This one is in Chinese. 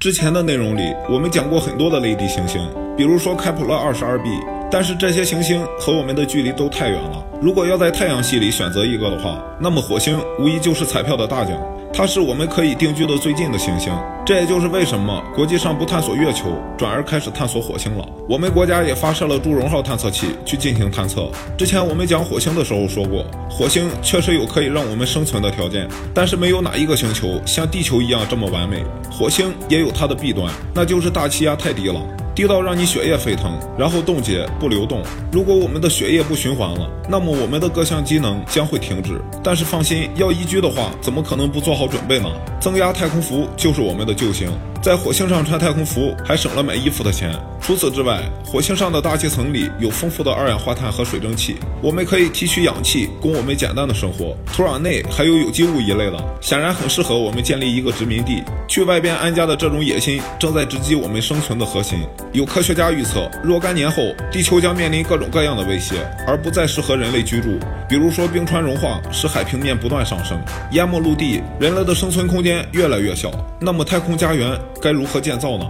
之前的内容里，我们讲过很多的类地行星，比如说开普勒二十二 b，但是这些行星和我们的距离都太远了。如果要在太阳系里选择一个的话，那么火星无疑就是彩票的大奖。它是我们可以定居的最近的行星，这也就是为什么国际上不探索月球，转而开始探索火星了。我们国家也发射了祝融号探测器去进行探测。之前我们讲火星的时候说过，火星确实有可以让我们生存的条件，但是没有哪一个星球像地球一样这么完美。火星也有它的弊端，那就是大气压太低了。低到让你血液沸腾，然后冻结不流动。如果我们的血液不循环了，那么我们的各项机能将会停止。但是放心，要移居的话，怎么可能不做好准备呢？增压太空服就是我们的救星。在火星上穿太空服，还省了买衣服的钱。除此之外，火星上的大气层里有丰富的二氧化碳和水蒸气，我们可以提取氧气供我们简单的生活。土壤内还有有机物一类的，显然很适合我们建立一个殖民地。去外边安家的这种野心，正在直击我们生存的核心。有科学家预测，若干年后，地球将面临各种各样的威胁，而不再适合人类居住。比如说，冰川融化使海平面不断上升，淹没陆地，人类的生存空间越来越小。那么，太空家园？该如何建造呢？